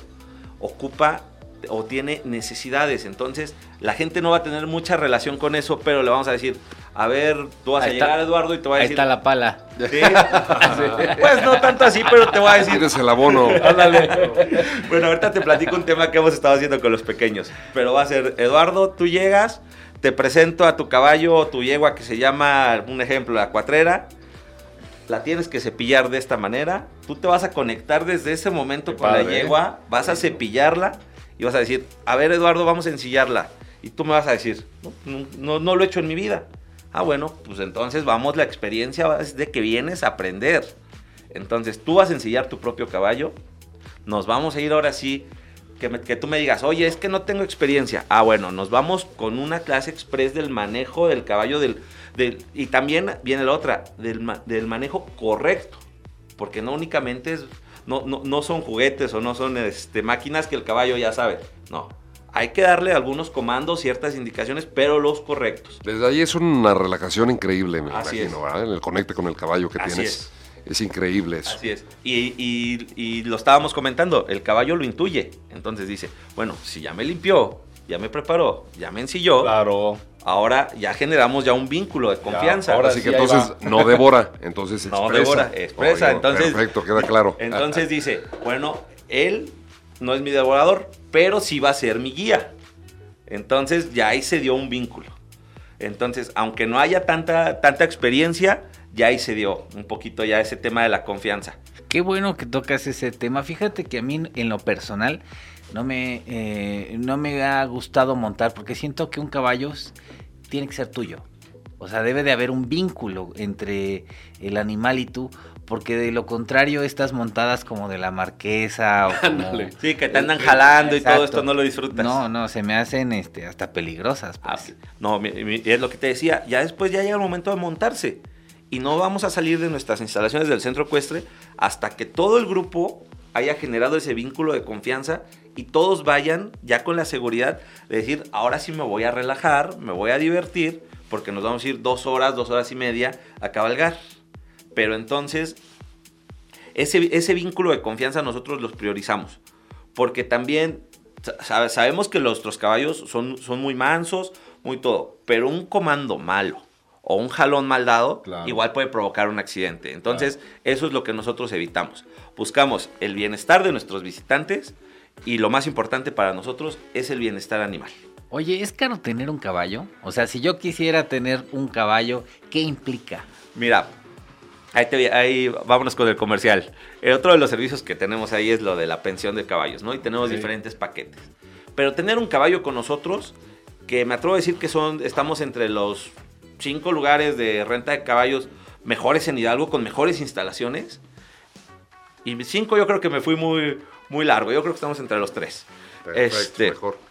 ocupa o tiene necesidades. Entonces, la gente no va a tener mucha relación con eso, pero le vamos a decir, a ver, tú vas a llegar, Eduardo, y te voy a decir... Ahí está la pala. ¿Sí? pues no tanto así, pero te voy a decir... Tienes el abono. bueno, ahorita te platico un tema que hemos estado haciendo con los pequeños. Pero va a ser, Eduardo, tú llegas te presento a tu caballo o tu yegua que se llama, un ejemplo, la cuatrera. La tienes que cepillar de esta manera. Tú te vas a conectar desde ese momento con la yegua, vas a cepillarla y vas a decir, a ver Eduardo, vamos a ensillarla. Y tú me vas a decir, no, no, lo he hecho en mi vida. Ah, bueno, pues entonces vamos, la experiencia es de que vienes a aprender. Entonces tú vas a ensillar tu propio caballo. Nos vamos a ir ahora sí que, tú me digas, oye, es que no tengo experiencia. Ah, bueno, nos vamos con una clase express del manejo del caballo del, y también viene la otra, del, del manejo correcto. Porque no únicamente es, no, no, son juguetes o no son este, máquinas que el caballo ya sabe. No, hay que darle algunos comandos, ciertas indicaciones, pero los correctos. Desde ahí es una relajación increíble, me imagino, En el conecte con el caballo que Así tienes. Es. Es increíble eso. Así es. Y, lo estábamos comentando, el caballo lo intuye. Entonces dice, bueno, si ya me limpió, ya me preparó, ya me ensilló. Claro. Ahora ya generamos ya un vínculo de confianza. ahora sí que entonces no devora, entonces expresa. No devora, expresa. entonces, perfecto, queda claro. Entonces dice, bueno, él no es mi devorador, pero sí va a ser mi guía. Entonces ya ahí se dio un vínculo. Entonces, aunque no haya tanta, tanta experiencia, ya ahí se dio un poquito ya ese tema de la confianza. Qué bueno que tocas ese tema. Fíjate que a mí en lo personal no me, eh, no me ha gustado montar porque siento que un caballo tiene que ser tuyo. O sea, debe de haber un vínculo entre el animal y tú, porque de lo contrario estas montadas como de la marquesa o como... Sí, que te andan jalando y todo esto no lo disfrutas. No, no, se me hacen este hasta peligrosas. Pues. Ah, no, es lo que te decía, ya después ya llega el momento de montarse y no vamos a salir de nuestras instalaciones del centro ecuestre hasta que todo el grupo haya generado ese vínculo de confianza y todos vayan ya con la seguridad de decir, ahora sí me voy a relajar, me voy a divertir porque nos vamos a ir dos horas, dos horas y media a cabalgar. Pero entonces, ese, ese vínculo de confianza nosotros los priorizamos. Porque también sabemos que nuestros caballos son, son muy mansos, muy todo. Pero un comando malo o un jalón mal dado, igual puede provocar un accidente. Entonces, eso es lo que nosotros evitamos. Buscamos el bienestar de nuestros visitantes y lo más importante para nosotros es el bienestar animal. Oye, ¿es caro tener un caballo? O sea, si yo quisiera tener un caballo, ¿qué implica? Mira, ahí, te, ahí vámonos con el comercial. El otro de los servicios que tenemos ahí es lo de la pensión de caballos, ¿no? Y tenemos diferentes paquetes. Pero tener un caballo con nosotros, que me atrevo a decir que son, estamos entre los cinco lugares de renta de caballos mejores en Hidalgo, con mejores instalaciones. Y cinco yo creo que me fui muy, muy largo. Yo creo que estamos entre los tres. Perfecto, este, mejor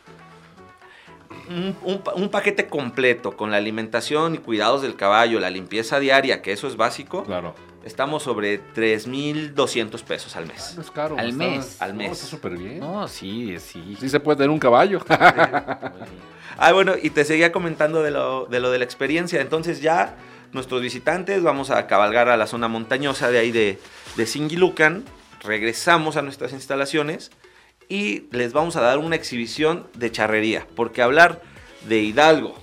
un, paquete completo con la alimentación y cuidados del caballo, la limpieza diaria, que eso es básico. Claro. Estamos sobre 3.200 pesos al mes. es caro. Al mes. Al mes. está súper bien. No, sí, sí. Sí se puede tener un caballo. ah, bueno, y te seguía comentando de lo, de lo de la experiencia. Entonces ya nuestros visitantes vamos a cabalgar a la zona montañosa de ahí de, de Singilucan. Regresamos a nuestras instalaciones y les vamos a dar una exhibición de charrería, porque hablar de Hidalgo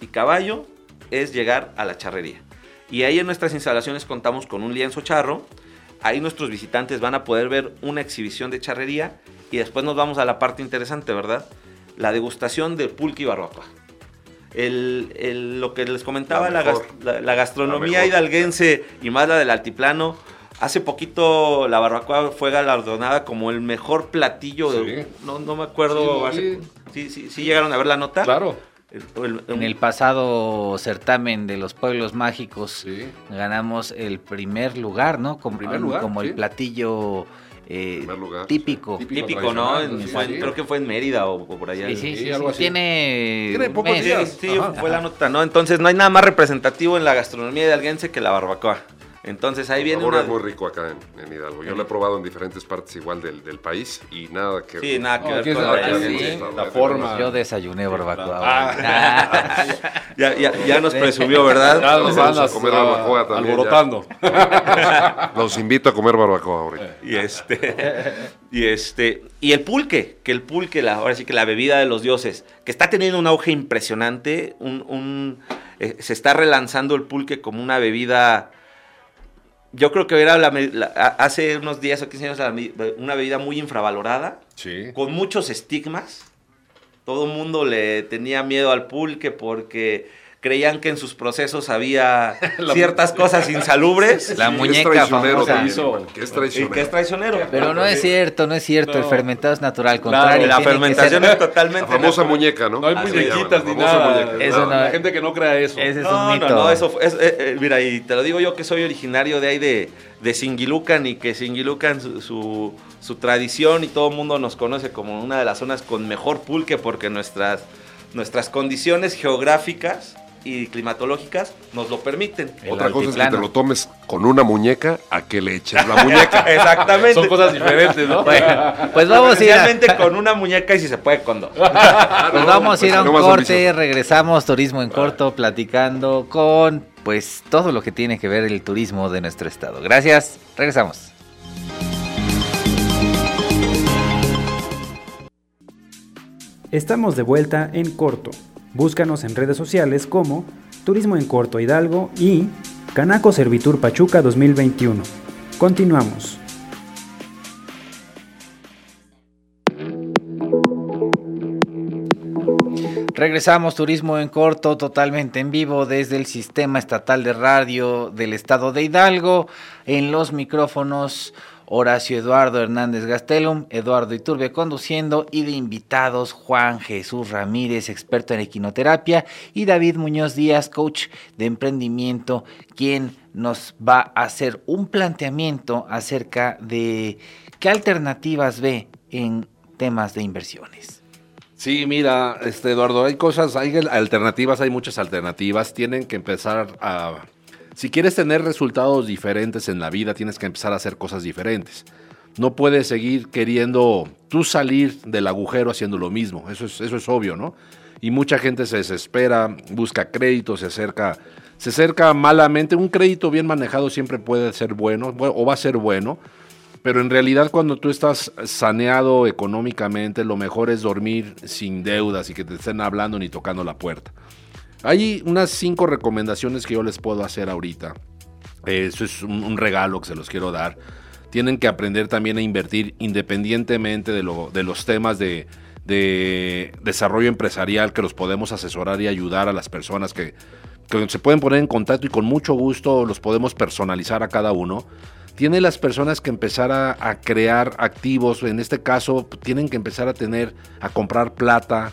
y caballo es llegar a la charrería. Y ahí en nuestras instalaciones contamos con un lienzo charro, ahí nuestros visitantes van a poder ver una exhibición de charrería y después nos vamos a la parte interesante, ¿verdad? La degustación de pulque y barbacoa. lo que les comentaba, la, gastronomía hidalguense y más la del altiplano, Hace poquito la barbacoa fue galardonada como el mejor platillo. De, no, no me acuerdo. Sí, sí, sí, llegaron a ver la nota. Claro. En el pasado certamen de los pueblos mágicos ganamos el primer lugar, ¿no? Como, como el platillo eh, típico. Típico, ¿no? creo que fue en Mérida o, por allá. Sí, sí, sí, algo así. Tiene, ¿Tiene pocos días. Sí, fue la nota, ¿no? Entonces no hay nada más representativo en la gastronomía de alguense que la barbacoa. Entonces ahí viene. El es muy rico acá en, Hidalgo. Yo lo he probado en diferentes partes igual del, del país y nada que Sí, nada que ver con la, la, forma. Yo desayuné barbacoa. Ah. ya, ya, ya, nos presumió, ¿verdad? Ya nos vamos a comer barbacoa también. Alborotando. Los invito a comer barbacoa ahorita. Y este. Y este. Y el pulque, que el pulque, la, ahora sí que la bebida de los dioses, que está teniendo un auge impresionante. Un, un eh, se está relanzando el pulque como una bebida yo creo que era hace unos 10 o 15 años una bebida muy infravalorada, con muchos estigmas. Todo el mundo le tenía miedo al pulque porque creían que en sus procesos había ciertas cosas insalubres. La muñeca famosa. Que es traicionero. Que es traicionero. Pero no es cierto, no es cierto. El fermentado es natural. Contrario, la fermentación es totalmente. La famosa muñeca, ¿no? No hay muñequitas ni nada. Eso la gente que no crea eso. Ese es un mito. No, no, eso es, eh, eh, mira, y te lo digo yo que soy originario de ahí de, de Singilucan y que Singilucan su, su, su tradición y todo el mundo nos conoce como una de las zonas con mejor pulque porque nuestras, nuestras condiciones geográficas y climatológicas nos lo permiten. Otra cosa es que te lo tomes con una muñeca a que le eches la muñeca. Exactamente. Son cosas diferentes, ¿no? pues vamos a ir a... con una muñeca y si se puede con dos. pues vamos a ir a un corte, regresamos Turismo en Corto platicando con pues todo lo que tiene que ver el turismo de nuestro estado. Gracias, regresamos. Estamos de vuelta en corto. Búscanos en redes sociales como Turismo en Corto Hidalgo y Canaco Servitur Pachuca 2021. Continuamos. Regresamos Turismo en Corto totalmente en vivo desde el Sistema Estatal de Radio del Estado de Hidalgo en los micrófonos Horacio Eduardo Hernández Gastelum, Eduardo Iturbe conduciendo y de invitados Juan Jesús Ramírez, experto en equinoterapia, y David Muñoz Díaz, coach de emprendimiento, quien nos va a hacer un planteamiento acerca de qué alternativas ve en temas de inversiones. Sí, mira, este Eduardo, hay cosas, hay alternativas, hay muchas alternativas. Tienen que empezar a. Si quieres tener resultados diferentes en la vida, tienes que empezar a hacer cosas diferentes. No puedes seguir queriendo tú salir del agujero haciendo lo mismo. Eso es, eso es obvio, ¿no? Y mucha gente se desespera, busca crédito, se acerca, se acerca malamente. Un crédito bien manejado siempre puede ser bueno o va a ser bueno pero en realidad cuando tú estás saneado económicamente, lo mejor es dormir sin deudas y que te estén hablando ni tocando la puerta. Hay unas cinco recomendaciones que yo les puedo hacer ahorita. Eso es un, regalo que se los quiero dar. Tienen que aprender también a invertir independientemente de, lo, de los temas de, de desarrollo empresarial que los podemos asesorar y ayudar a las personas que, se pueden poner en contacto y con mucho gusto los podemos personalizar a cada uno tiene las personas que empezar a, crear activos, en este caso tienen que empezar a tener, a comprar plata,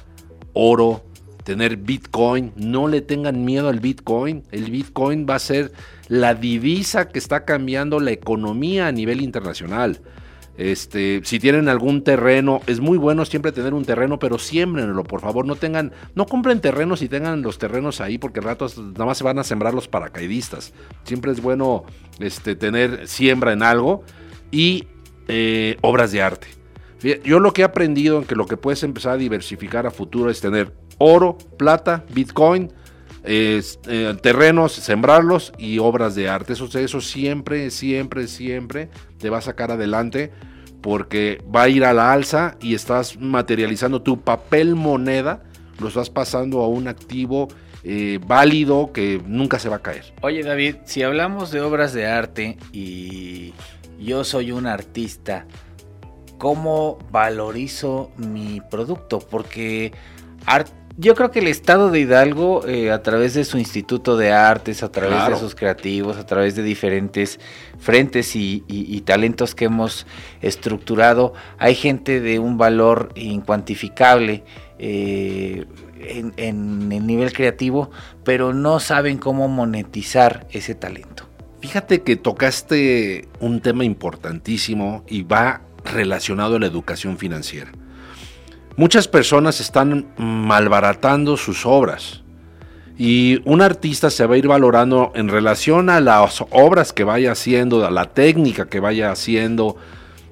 oro, tener Bitcoin, no le tengan miedo al Bitcoin, el Bitcoin va a ser la divisa que está cambiando la economía a nivel internacional. Este, si tienen algún terreno, es muy bueno siempre tener un terreno, pero siembrenlo, por favor, no tengan, no compren terrenos y tengan los terrenos ahí, porque ratos nada más se van a sembrar los paracaidistas. Siempre es bueno este, tener siembra en algo y eh, obras de arte. Yo lo que he aprendido en que lo que puedes empezar a diversificar a futuro es tener oro, plata, bitcoin, eh, terrenos, sembrarlos y obras de arte. Eso, eso siempre, siempre, siempre te va a sacar adelante porque va a ir a la alza y estás materializando tu papel moneda, lo estás pasando a un activo eh, válido que nunca se va a caer. Oye David, si hablamos de obras de arte y yo soy un artista, ¿cómo valorizo mi producto? Porque arte yo creo que el Estado de Hidalgo, eh, a través de su Instituto de Artes, a través de sus creativos, a través de diferentes frentes y, talentos que hemos estructurado, hay gente de un valor incuantificable eh, en, el nivel creativo, pero no saben cómo monetizar ese talento. Fíjate que tocaste un tema importantísimo y va relacionado a la educación financiera. Muchas personas están malbaratando sus obras y un artista se va a ir valorando en relación a las obras que vaya haciendo, a la técnica que vaya haciendo,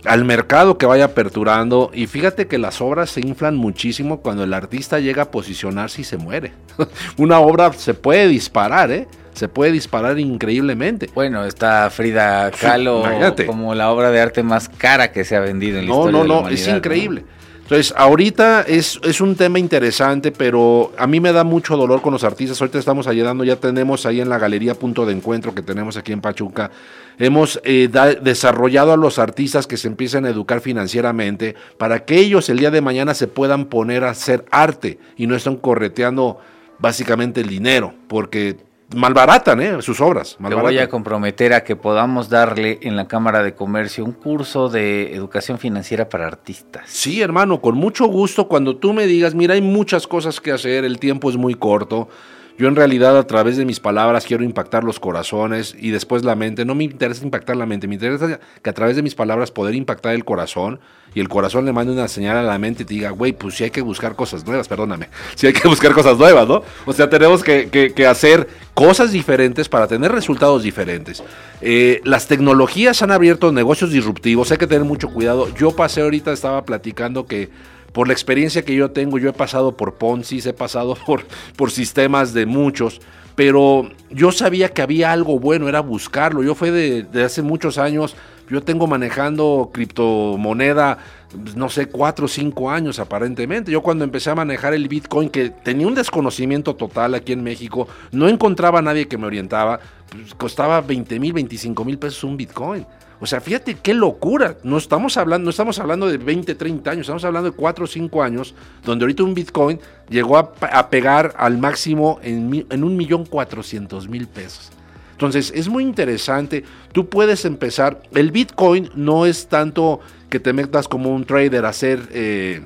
al mercado que vaya aperturando. Y fíjate que las obras se inflan muchísimo cuando el artista llega a posicionarse y se muere. Una obra se puede disparar, ¿eh? Se puede disparar increíblemente. Bueno, está Frida Kahlo como la obra de arte más cara que se ha vendido en la historia. No, no, no, es increíble. Entonces, ahorita es, es, un tema interesante, pero a mí me da mucho dolor con los artistas. Ahorita estamos ayudando, ya tenemos ahí en la galería punto de encuentro que tenemos aquí en Pachuca. Hemos eh, desarrollado a los artistas que se empiecen a educar financieramente para que ellos el día de mañana se puedan poner a hacer arte y no estén correteando básicamente el dinero, porque malbaratan ¿eh? sus obras. Me voy a comprometer a que podamos darle en la Cámara de Comercio un curso de educación financiera para artistas. Sí, hermano, con mucho gusto. Cuando tú me digas, mira, hay muchas cosas que hacer, el tiempo es muy corto. Yo en realidad a través de mis palabras quiero impactar los corazones y después la mente. No me interesa impactar la mente, me interesa que a través de mis palabras poder impactar el corazón y el corazón le mande una señal a la mente y te diga, güey, pues sí hay que buscar cosas nuevas, perdóname, sí hay que buscar cosas nuevas, ¿no? O sea, tenemos que, hacer cosas diferentes para tener resultados diferentes. Eh, las tecnologías han abierto negocios disruptivos, hay que tener mucho cuidado. Yo pasé ahorita, estaba platicando que por la experiencia que yo tengo, yo he pasado por Ponzi, he pasado por, por sistemas de muchos, pero yo sabía que había algo bueno, era buscarlo. Yo fue de, hace muchos años, yo tengo manejando criptomoneda, pues, no sé, cuatro o cinco años aparentemente. Yo cuando empecé a manejar el Bitcoin, que tenía un desconocimiento total aquí en México, no encontraba a nadie que me orientaba, pues, costaba 20 mil, 25 mil pesos un Bitcoin. O sea, fíjate qué locura. No estamos hablando, no estamos hablando de 20, 30 años, estamos hablando de 4 o 5 años, donde ahorita un Bitcoin llegó a, pegar al máximo en, en un millón cuatrocientos mil pesos. Entonces, es muy interesante. Tú puedes empezar. El Bitcoin no es tanto que te metas como un trader a hacer eh,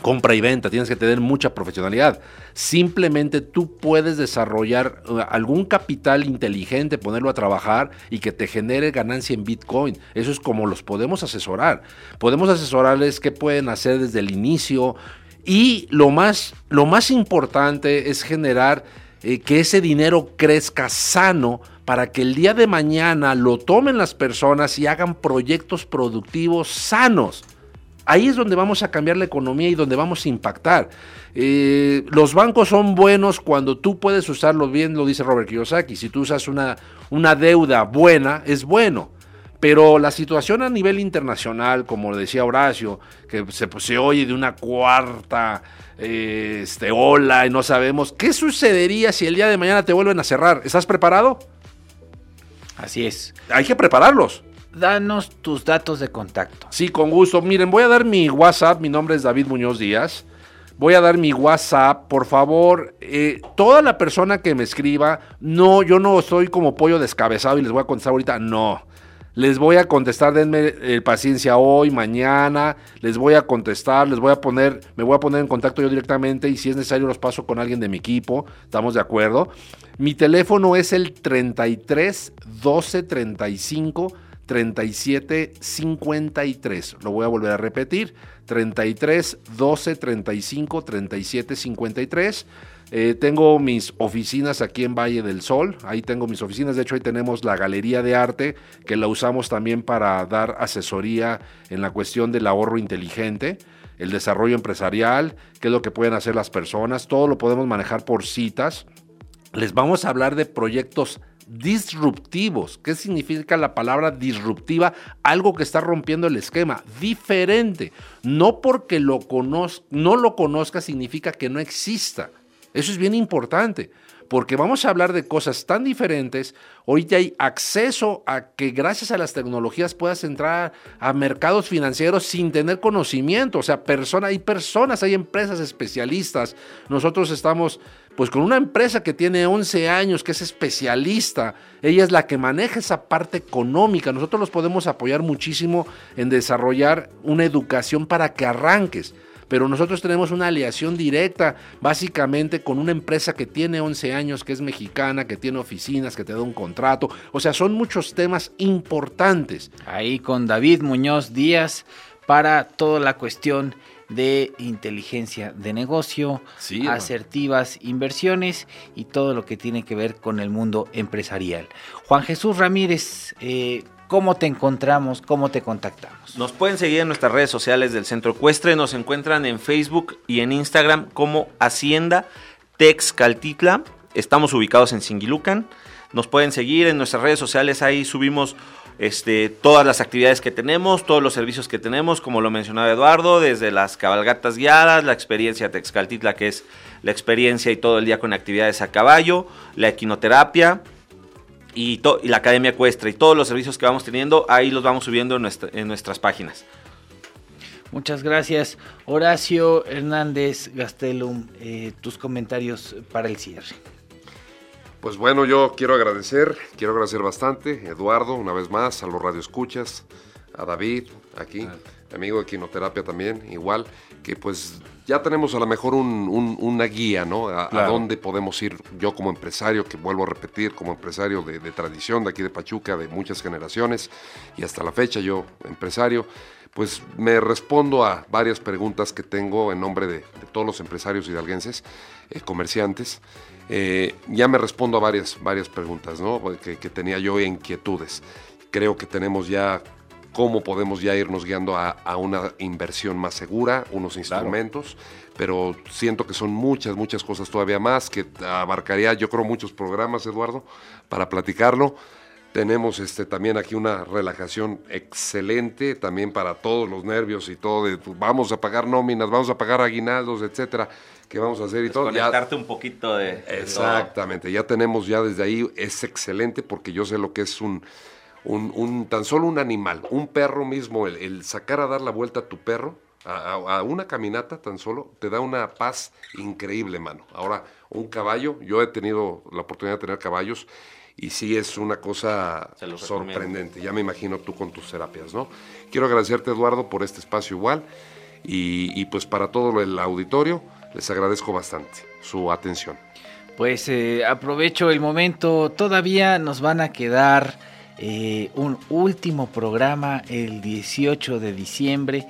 compra y venta. Tienes que tener mucha profesionalidad. Simplemente tú puedes desarrollar uh, algún capital inteligente, ponerlo a trabajar y que te genere ganancia en Bitcoin. Eso es como los podemos asesorar. Podemos asesorarles qué pueden hacer desde el inicio. Y lo más, lo más importante es generar eh, que ese dinero crezca sano para que el día de mañana lo tomen las personas y hagan proyectos productivos sanos. Ahí es donde vamos a cambiar la economía y donde vamos a impactar. Eh, los bancos son buenos cuando tú puedes usarlos bien, lo dice Robert Kiyosaki. Si tú usas una, una deuda buena, es bueno. Pero la situación a nivel internacional, como decía Horacio, que se, pues, se oye de una cuarta eh, este, ola y no sabemos, ¿qué sucedería si el día de mañana te vuelven a cerrar? ¿Estás preparado? Así es. Hay que prepararlos. Danos tus datos de contacto. Sí, con gusto. Miren, voy a dar mi WhatsApp, mi nombre es David Muñoz Díaz. Voy a dar mi WhatsApp, por favor, eh, toda la persona que me escriba, no, yo no soy como pollo descabezado y les voy a contestar ahorita, no. Les voy a contestar, denme eh, paciencia hoy, mañana, les voy a contestar, les voy a poner, me voy a poner en contacto yo directamente y si es necesario los paso con alguien de mi equipo, estamos de acuerdo. Mi teléfono es el 33 12 35 37 53. Lo voy a volver a repetir. 33 12 35 37 53. tengo mis oficinas aquí en Valle del Sol, ahí tengo mis oficinas, de hecho ahí tenemos la Galería de Arte, que la usamos también para dar asesoría en la cuestión del ahorro inteligente, el desarrollo empresarial, qué es lo que pueden hacer las personas, todo lo podemos manejar por citas. Les vamos a hablar de proyectos disruptivos. ¿Qué significa la palabra disruptiva? Algo que está rompiendo el esquema, diferente. No porque lo no lo conozca significa que no exista. Eso es bien importante, porque vamos a hablar de cosas tan diferentes. Ahorita hay acceso a que gracias a las tecnologías puedas entrar a mercados financieros sin tener conocimiento. O sea, persona, hay personas, hay empresas especialistas. Nosotros estamos pues con una empresa que tiene 11 años, que es especialista, ella es la que maneja esa parte económica. Nosotros los podemos apoyar muchísimo en desarrollar una educación para que arranques. Pero nosotros tenemos una aliación directa, básicamente con una empresa que tiene 11 años, que es mexicana, que tiene oficinas, que te da un contrato. O sea, son muchos temas importantes. Ahí con David Muñoz Díaz para toda la cuestión de inteligencia de negocio, asertivas inversiones y todo lo que tiene que ver con el mundo empresarial. Juan Jesús Ramírez, eh, ¿cómo te encontramos? ¿Cómo te contactamos? Nos pueden seguir en nuestras redes sociales del Centro Ecuestre, nos encuentran en Facebook y en Instagram como Hacienda Texcaltitla. Estamos ubicados en Singilucan. Nos pueden seguir en nuestras redes sociales, ahí subimos este, todas las actividades que tenemos, todos los servicios que tenemos, como lo mencionaba Eduardo, desde las cabalgatas guiadas, la experiencia Texcaltitla, que es la experiencia y todo el día con actividades a caballo, la equinoterapia y, la academia ecuestre y todos los servicios que vamos teniendo, ahí los vamos subiendo en, nuestras páginas. Muchas gracias. Horacio Hernández Gastelum, eh, tus comentarios para el cierre. Pues bueno, yo quiero agradecer, quiero agradecer bastante, Eduardo, una vez más, a los radioescuchas, a David, aquí, amigo de Quinoterapia también, igual, que pues ya tenemos a lo mejor una guía, ¿no? A, dónde podemos ir yo como empresario, que vuelvo a repetir, como empresario de, tradición de aquí de Pachuca, de muchas generaciones, y hasta la fecha yo empresario, pues me respondo a varias preguntas que tengo en nombre de, todos los empresarios hidalguenses, eh, comerciantes. Eh, ya me respondo a varias, varias preguntas ¿no? que, tenía yo inquietudes. Creo que tenemos ya cómo podemos ya irnos guiando a, una inversión más segura, unos instrumentos, pero siento que son muchas, muchas cosas todavía más que abarcaría, yo creo, muchos programas, Eduardo, para platicarlo. Tenemos este, también aquí una relajación excelente, también para todos los nervios y todo, de, vamos a pagar nóminas, vamos a pagar aguinaldos, etcétera que vamos a hacer y todo. Conectarte un poquito de... Exactamente, ya tenemos ya desde ahí, es excelente porque yo sé lo que es un, un, tan solo un animal, un perro mismo, el, sacar a dar la vuelta a tu perro, a, una caminata tan solo, te da una paz increíble, mano. Ahora, un caballo. Yo he tenido la oportunidad de tener caballos y sí es una cosa sorprendente. Ya me imagino tú con tus terapias, ¿no? Quiero agradecerte, Eduardo, por este espacio igual y, pues para todo el auditorio les agradezco bastante su atención. Pues eh, aprovecho el momento, todavía nos van a quedar eh, un último programa el 18 de diciembre.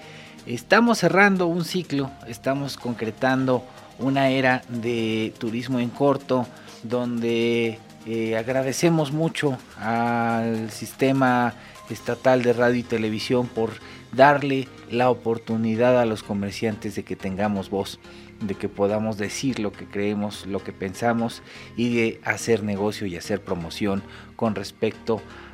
Estamos cerrando un ciclo, estamos concretando una era de turismo en corto donde eh, agradecemos mucho al sistema estatal de radio y televisión por darle la oportunidad a los comerciantes de que tengamos voz, de que podamos decir lo que creemos, lo que pensamos y de hacer negocio y hacer promoción con respecto a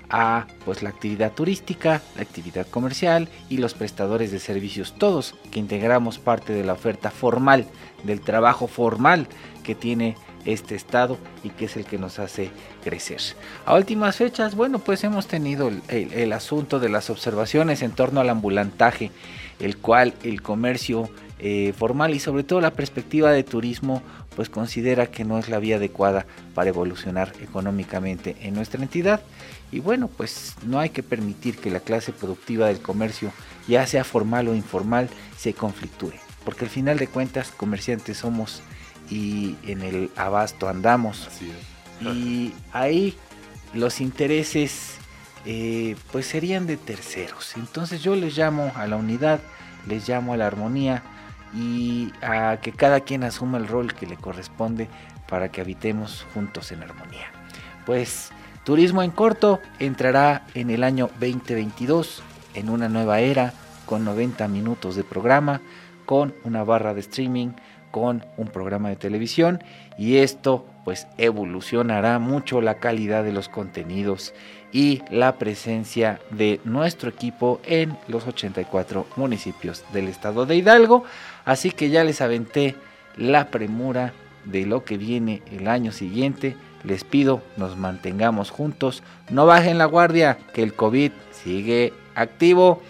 pues la actividad turística, la actividad comercial y los prestadores de servicios, todos que integramos parte de la oferta formal, del trabajo formal que tiene este estado y que es el que nos hace crecer. A últimas fechas, bueno, pues hemos tenido el, asunto de las observaciones en torno al ambulantaje, el cual el comercio eh, formal y sobre todo la perspectiva de turismo pues considera que no es la vía adecuada para evolucionar económicamente en nuestra entidad y bueno pues no hay que permitir que la clase productiva del comercio ya sea formal o informal se conflictúe porque al final de cuentas comerciantes somos y en el abasto andamos. Y ahí los intereses eh, pues serían de terceros. Entonces yo les llamo a la unidad, les llamo a la armonía y a que cada quien asuma el rol que le corresponde para que habitemos juntos en armonía. Pues Turismo en Corto entrará en el año 2022 en una nueva era con 90 minutos de programa, con una barra de streaming, con un programa de televisión y esto pues evolucionará mucho la calidad de los contenidos y la presencia de nuestro equipo en los 84 municipios del estado de Hidalgo. Así que ya les aventé la premura de lo que viene el año siguiente. Les pido nos mantengamos juntos, no bajen la guardia, que el COVID sigue activo,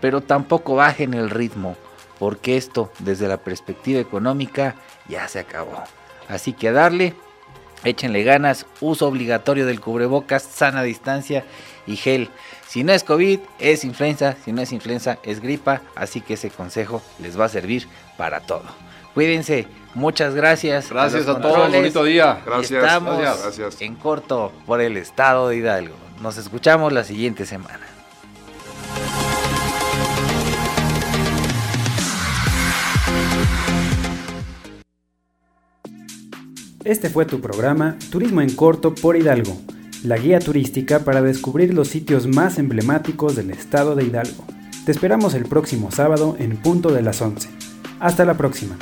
pero tampoco bajen el ritmo porque esto desde la perspectiva económica ya se acabó. Así que a darle, échenle ganas, uso obligatorio del cubrebocas, sana distancia y gel. Si no es COVID, es influenza, si no es influenza, es gripa, así que ese consejo les va a servir para todo. Cuídense, muchas gracias. Gracias a, todos, bonito día. Gracias. Estamos gracias. en corto por el estado de Hidalgo. Nos escuchamos la siguiente semana. Este fue tu programa Turismo en Corto por Hidalgo, la guía turística para descubrir los sitios más emblemáticos del estado de Hidalgo. Te esperamos el próximo sábado en punto de las 11. Hasta la próxima.